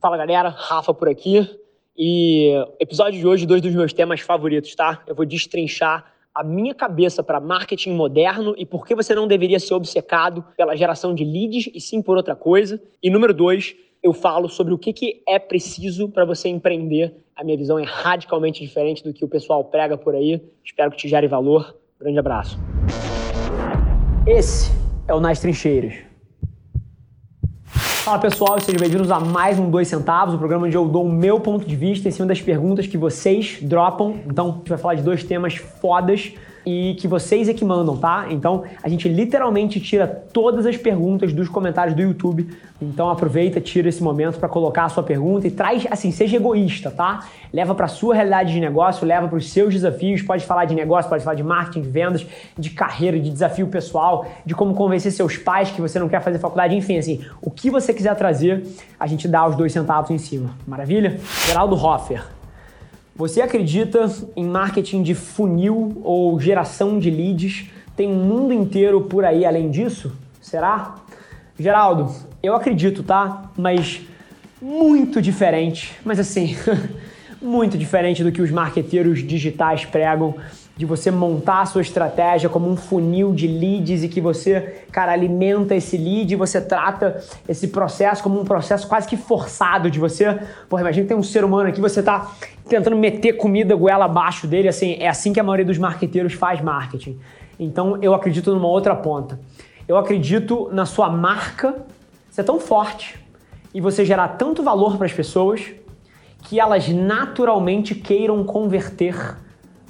Fala galera, Rafa por aqui. E episódio de hoje, dois dos meus temas favoritos, tá? Eu vou destrinchar a minha cabeça para marketing moderno e por que você não deveria ser obcecado pela geração de leads e sim por outra coisa. E número dois, eu falo sobre o que, que é preciso para você empreender. A minha visão é radicalmente diferente do que o pessoal prega por aí. Espero que te gere valor. Grande abraço. Esse é o Nas Trincheiras Fala pessoal, sejam bem-vindos a mais um 2 centavos, o programa onde eu dou o meu ponto de vista em cima das perguntas que vocês dropam. Então, a gente vai falar de dois temas fodas e que vocês é que mandam, tá? Então a gente literalmente tira todas as perguntas dos comentários do YouTube. Então aproveita, tira esse momento para colocar a sua pergunta e traz, assim, seja egoísta, tá? Leva para sua realidade de negócio, leva para os seus desafios. Pode falar de negócio, pode falar de marketing, de vendas, de carreira, de desafio pessoal, de como convencer seus pais que você não quer fazer faculdade, enfim, assim, o que você quiser trazer, a gente dá os dois centavos em cima. Maravilha? Geraldo Hoffer. Você acredita em marketing de funil ou geração de leads? Tem um mundo inteiro por aí além disso? Será? Geraldo, eu acredito, tá? Mas muito diferente. Mas assim, muito diferente do que os marqueteiros digitais pregam de você montar a sua estratégia como um funil de leads e que você, cara, alimenta esse lead você trata esse processo como um processo quase que forçado de você. Porra, imagina que tem um ser humano aqui, você tá tentando meter comida goela abaixo dele, assim, é assim que a maioria dos marqueteiros faz marketing. Então eu acredito numa outra ponta. Eu acredito na sua marca ser tão forte e você gerar tanto valor para as pessoas que elas naturalmente queiram converter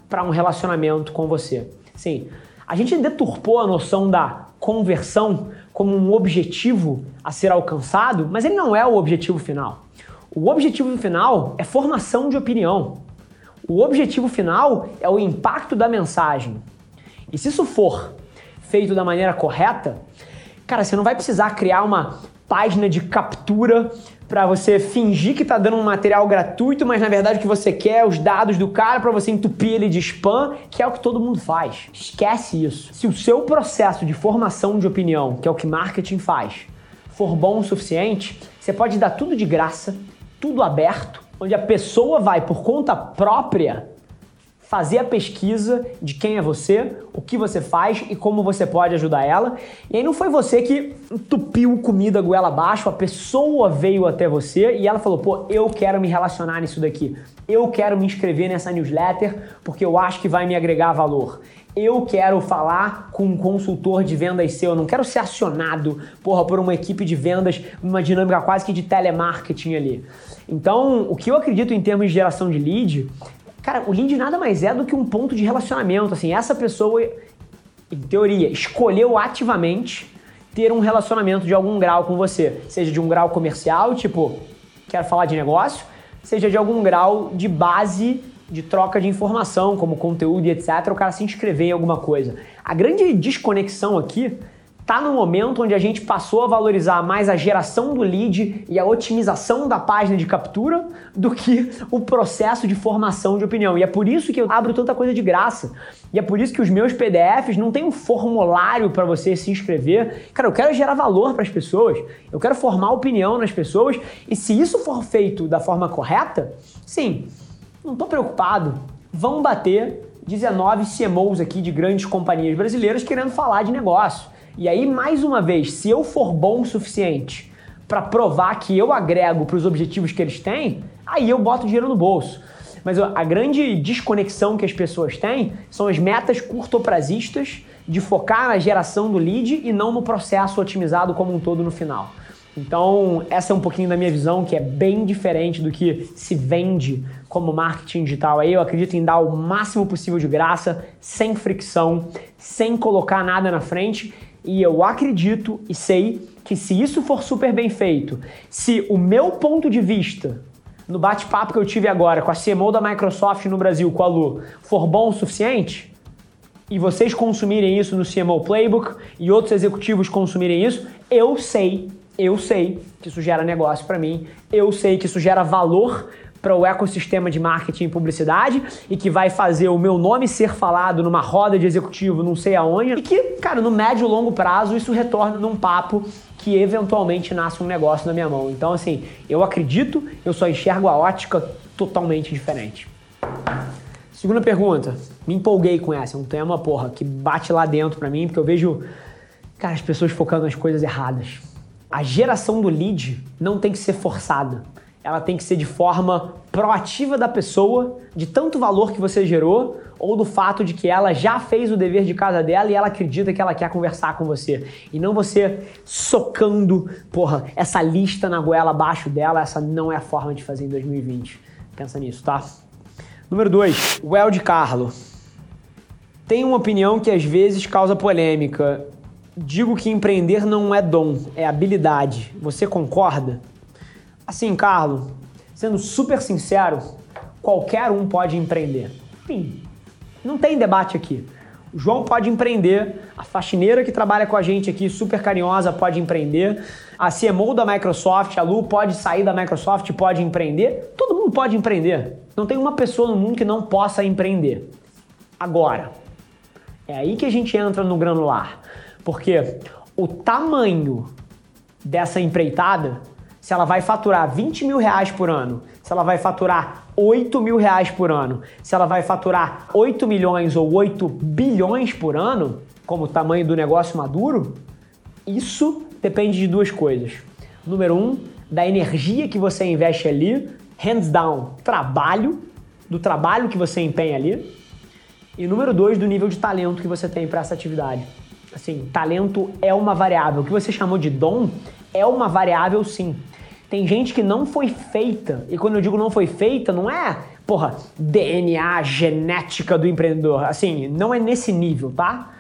para um relacionamento com você. Sim, a gente deturpou a noção da conversão como um objetivo a ser alcançado, mas ele não é o objetivo final. O objetivo final é formação de opinião. O objetivo final é o impacto da mensagem. E se isso for feito da maneira correta, cara, você não vai precisar criar uma página de captura para você fingir que está dando um material gratuito, mas na verdade o que você quer é os dados do cara para você entupir ele de spam, que é o que todo mundo faz. Esquece isso. Se o seu processo de formação de opinião, que é o que marketing faz, for bom o suficiente, você pode dar tudo de graça, tudo aberto, onde a pessoa vai por conta própria fazer a pesquisa de quem é você, o que você faz e como você pode ajudar ela. E aí não foi você que entupiu comida goela abaixo, a pessoa veio até você e ela falou: pô, eu quero me relacionar nisso daqui. Eu quero me inscrever nessa newsletter porque eu acho que vai me agregar valor. Eu quero falar com um consultor de vendas seu, eu não quero ser acionado, porra, por uma equipe de vendas, uma dinâmica quase que de telemarketing ali. Então, o que eu acredito em termos de geração de lead Cara, o lead nada mais é do que um ponto de relacionamento. Assim, essa pessoa, em teoria, escolheu ativamente ter um relacionamento de algum grau com você. Seja de um grau comercial, tipo, quero falar de negócio, seja de algum grau de base de troca de informação, como conteúdo e etc., o cara se inscrever em alguma coisa. A grande desconexão aqui está no momento onde a gente passou a valorizar mais a geração do lead e a otimização da página de captura do que o processo de formação de opinião. E é por isso que eu abro tanta coisa de graça. E é por isso que os meus PDFs não tem um formulário para você se inscrever. Cara, eu quero gerar valor para as pessoas, eu quero formar opinião nas pessoas, e se isso for feito da forma correta, sim, não estou preocupado. Vão bater 19 CMOs aqui de grandes companhias brasileiras querendo falar de negócio. E aí, mais uma vez, se eu for bom o suficiente para provar que eu agrego para os objetivos que eles têm, aí eu boto dinheiro no bolso. Mas a grande desconexão que as pessoas têm são as metas curtoprazistas de focar na geração do lead e não no processo otimizado como um todo no final. Então, essa é um pouquinho da minha visão, que é bem diferente do que se vende como marketing digital. Aí eu acredito em dar o máximo possível de graça, sem fricção, sem colocar nada na frente e eu acredito e sei que se isso for super bem feito, se o meu ponto de vista no bate-papo que eu tive agora com a CMO da Microsoft no Brasil, com a Lu, for bom o suficiente, e vocês consumirem isso no CMO Playbook e outros executivos consumirem isso, eu sei, eu sei que isso gera negócio para mim, eu sei que isso gera valor para o ecossistema de marketing e publicidade e que vai fazer o meu nome ser falado numa roda de executivo não sei aonde e que, cara, no médio e longo prazo isso retorna num papo que eventualmente nasce um negócio na minha mão. Então, assim, eu acredito, eu só enxergo a ótica totalmente diferente. Segunda pergunta, me empolguei com essa, é um tema, porra, que bate lá dentro pra mim, porque eu vejo, cara, as pessoas focando nas coisas erradas. A geração do lead não tem que ser forçada. Ela tem que ser de forma proativa da pessoa, de tanto valor que você gerou, ou do fato de que ela já fez o dever de casa dela e ela acredita que ela quer conversar com você. E não você socando, porra, essa lista na goela abaixo dela. Essa não é a forma de fazer em 2020. Pensa nisso, tá? Número 2, o El de Carlo. Tem uma opinião que às vezes causa polêmica. Digo que empreender não é dom, é habilidade. Você concorda? Assim, Carlo, sendo super sincero, qualquer um pode empreender. Não tem debate aqui. O João pode empreender, a faxineira que trabalha com a gente aqui, super carinhosa, pode empreender, a CMO da Microsoft, a Lu, pode sair da Microsoft, pode empreender. Todo mundo pode empreender. Não tem uma pessoa no mundo que não possa empreender. Agora, é aí que a gente entra no granular. Porque o tamanho dessa empreitada, se ela vai faturar 20 mil reais por ano, se ela vai faturar 8 mil reais por ano, se ela vai faturar 8 milhões ou 8 bilhões por ano, como o tamanho do negócio maduro, isso depende de duas coisas. Número um, da energia que você investe ali, hands down, trabalho, do trabalho que você empenha ali. E número dois, do nível de talento que você tem para essa atividade. Assim, talento é uma variável. O que você chamou de dom é uma variável sim. Tem gente que não foi feita, e quando eu digo não foi feita, não é, porra, DNA, genética do empreendedor. Assim, não é nesse nível, tá?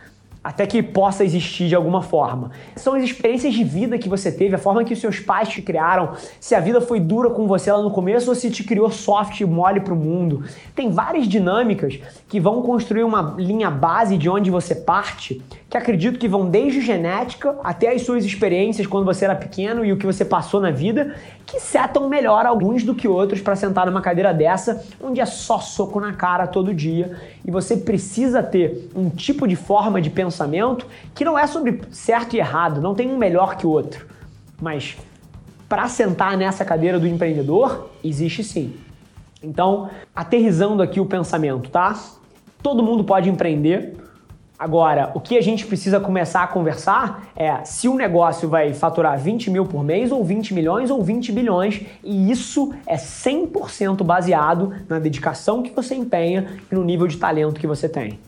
Até que possa existir de alguma forma. São as experiências de vida que você teve, a forma que os seus pais te criaram, se a vida foi dura com você lá no começo ou se te criou soft e mole para o mundo. Tem várias dinâmicas que vão construir uma linha base de onde você parte, que acredito que vão desde genética até as suas experiências quando você era pequeno e o que você passou na vida, que setam melhor alguns do que outros para sentar numa cadeira dessa, onde é só soco na cara todo dia e você precisa ter um tipo de forma de pensamento que não é sobre certo e errado, não tem um melhor que o outro. Mas para sentar nessa cadeira do empreendedor, existe sim. Então, aterrizando aqui o pensamento, tá? Todo mundo pode empreender. Agora, o que a gente precisa começar a conversar é se o negócio vai faturar 20 mil por mês, ou 20 milhões, ou 20 bilhões, e isso é 100% baseado na dedicação que você empenha e no nível de talento que você tem.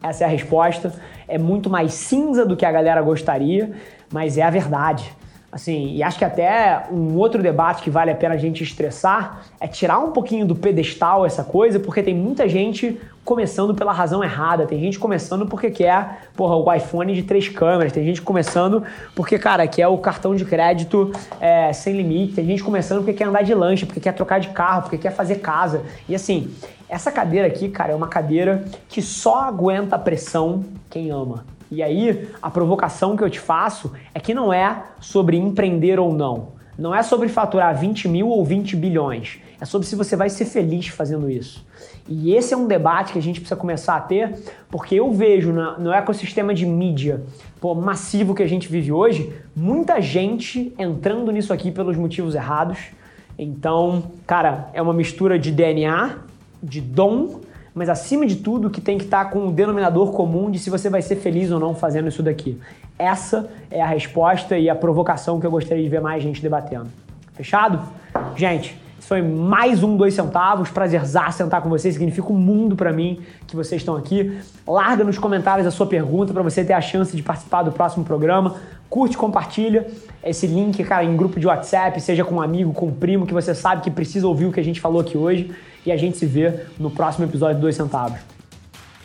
Essa é a resposta. É muito mais cinza do que a galera gostaria, mas é a verdade. Assim, e acho que até um outro debate que vale a pena a gente estressar é tirar um pouquinho do pedestal essa coisa, porque tem muita gente começando pela razão errada, tem gente começando porque quer, porra, o iPhone de três câmeras, tem gente começando porque, cara, quer o cartão de crédito é, sem limite, tem gente começando porque quer andar de lanche, porque quer trocar de carro, porque quer fazer casa. E assim, essa cadeira aqui, cara, é uma cadeira que só aguenta a pressão quem ama. E aí, a provocação que eu te faço é que não é sobre empreender ou não. Não é sobre faturar 20 mil ou 20 bilhões. É sobre se você vai ser feliz fazendo isso. E esse é um debate que a gente precisa começar a ter, porque eu vejo no ecossistema de mídia pô, massivo que a gente vive hoje, muita gente entrando nisso aqui pelos motivos errados. Então, cara, é uma mistura de DNA, de dom mas acima de tudo que tem que estar tá com o um denominador comum de se você vai ser feliz ou não fazendo isso daqui. Essa é a resposta e a provocação que eu gostaria de ver mais gente debatendo. Fechado? Gente, isso foi mais um dois centavos. Prazerzar sentar com vocês, significa um mundo para mim que vocês estão aqui. Larga nos comentários a sua pergunta para você ter a chance de participar do próximo programa. Curte, compartilha esse link, cara, em grupo de WhatsApp, seja com um amigo, com um primo que você sabe que precisa ouvir o que a gente falou aqui hoje e a gente se vê no próximo episódio do Dois Centavos.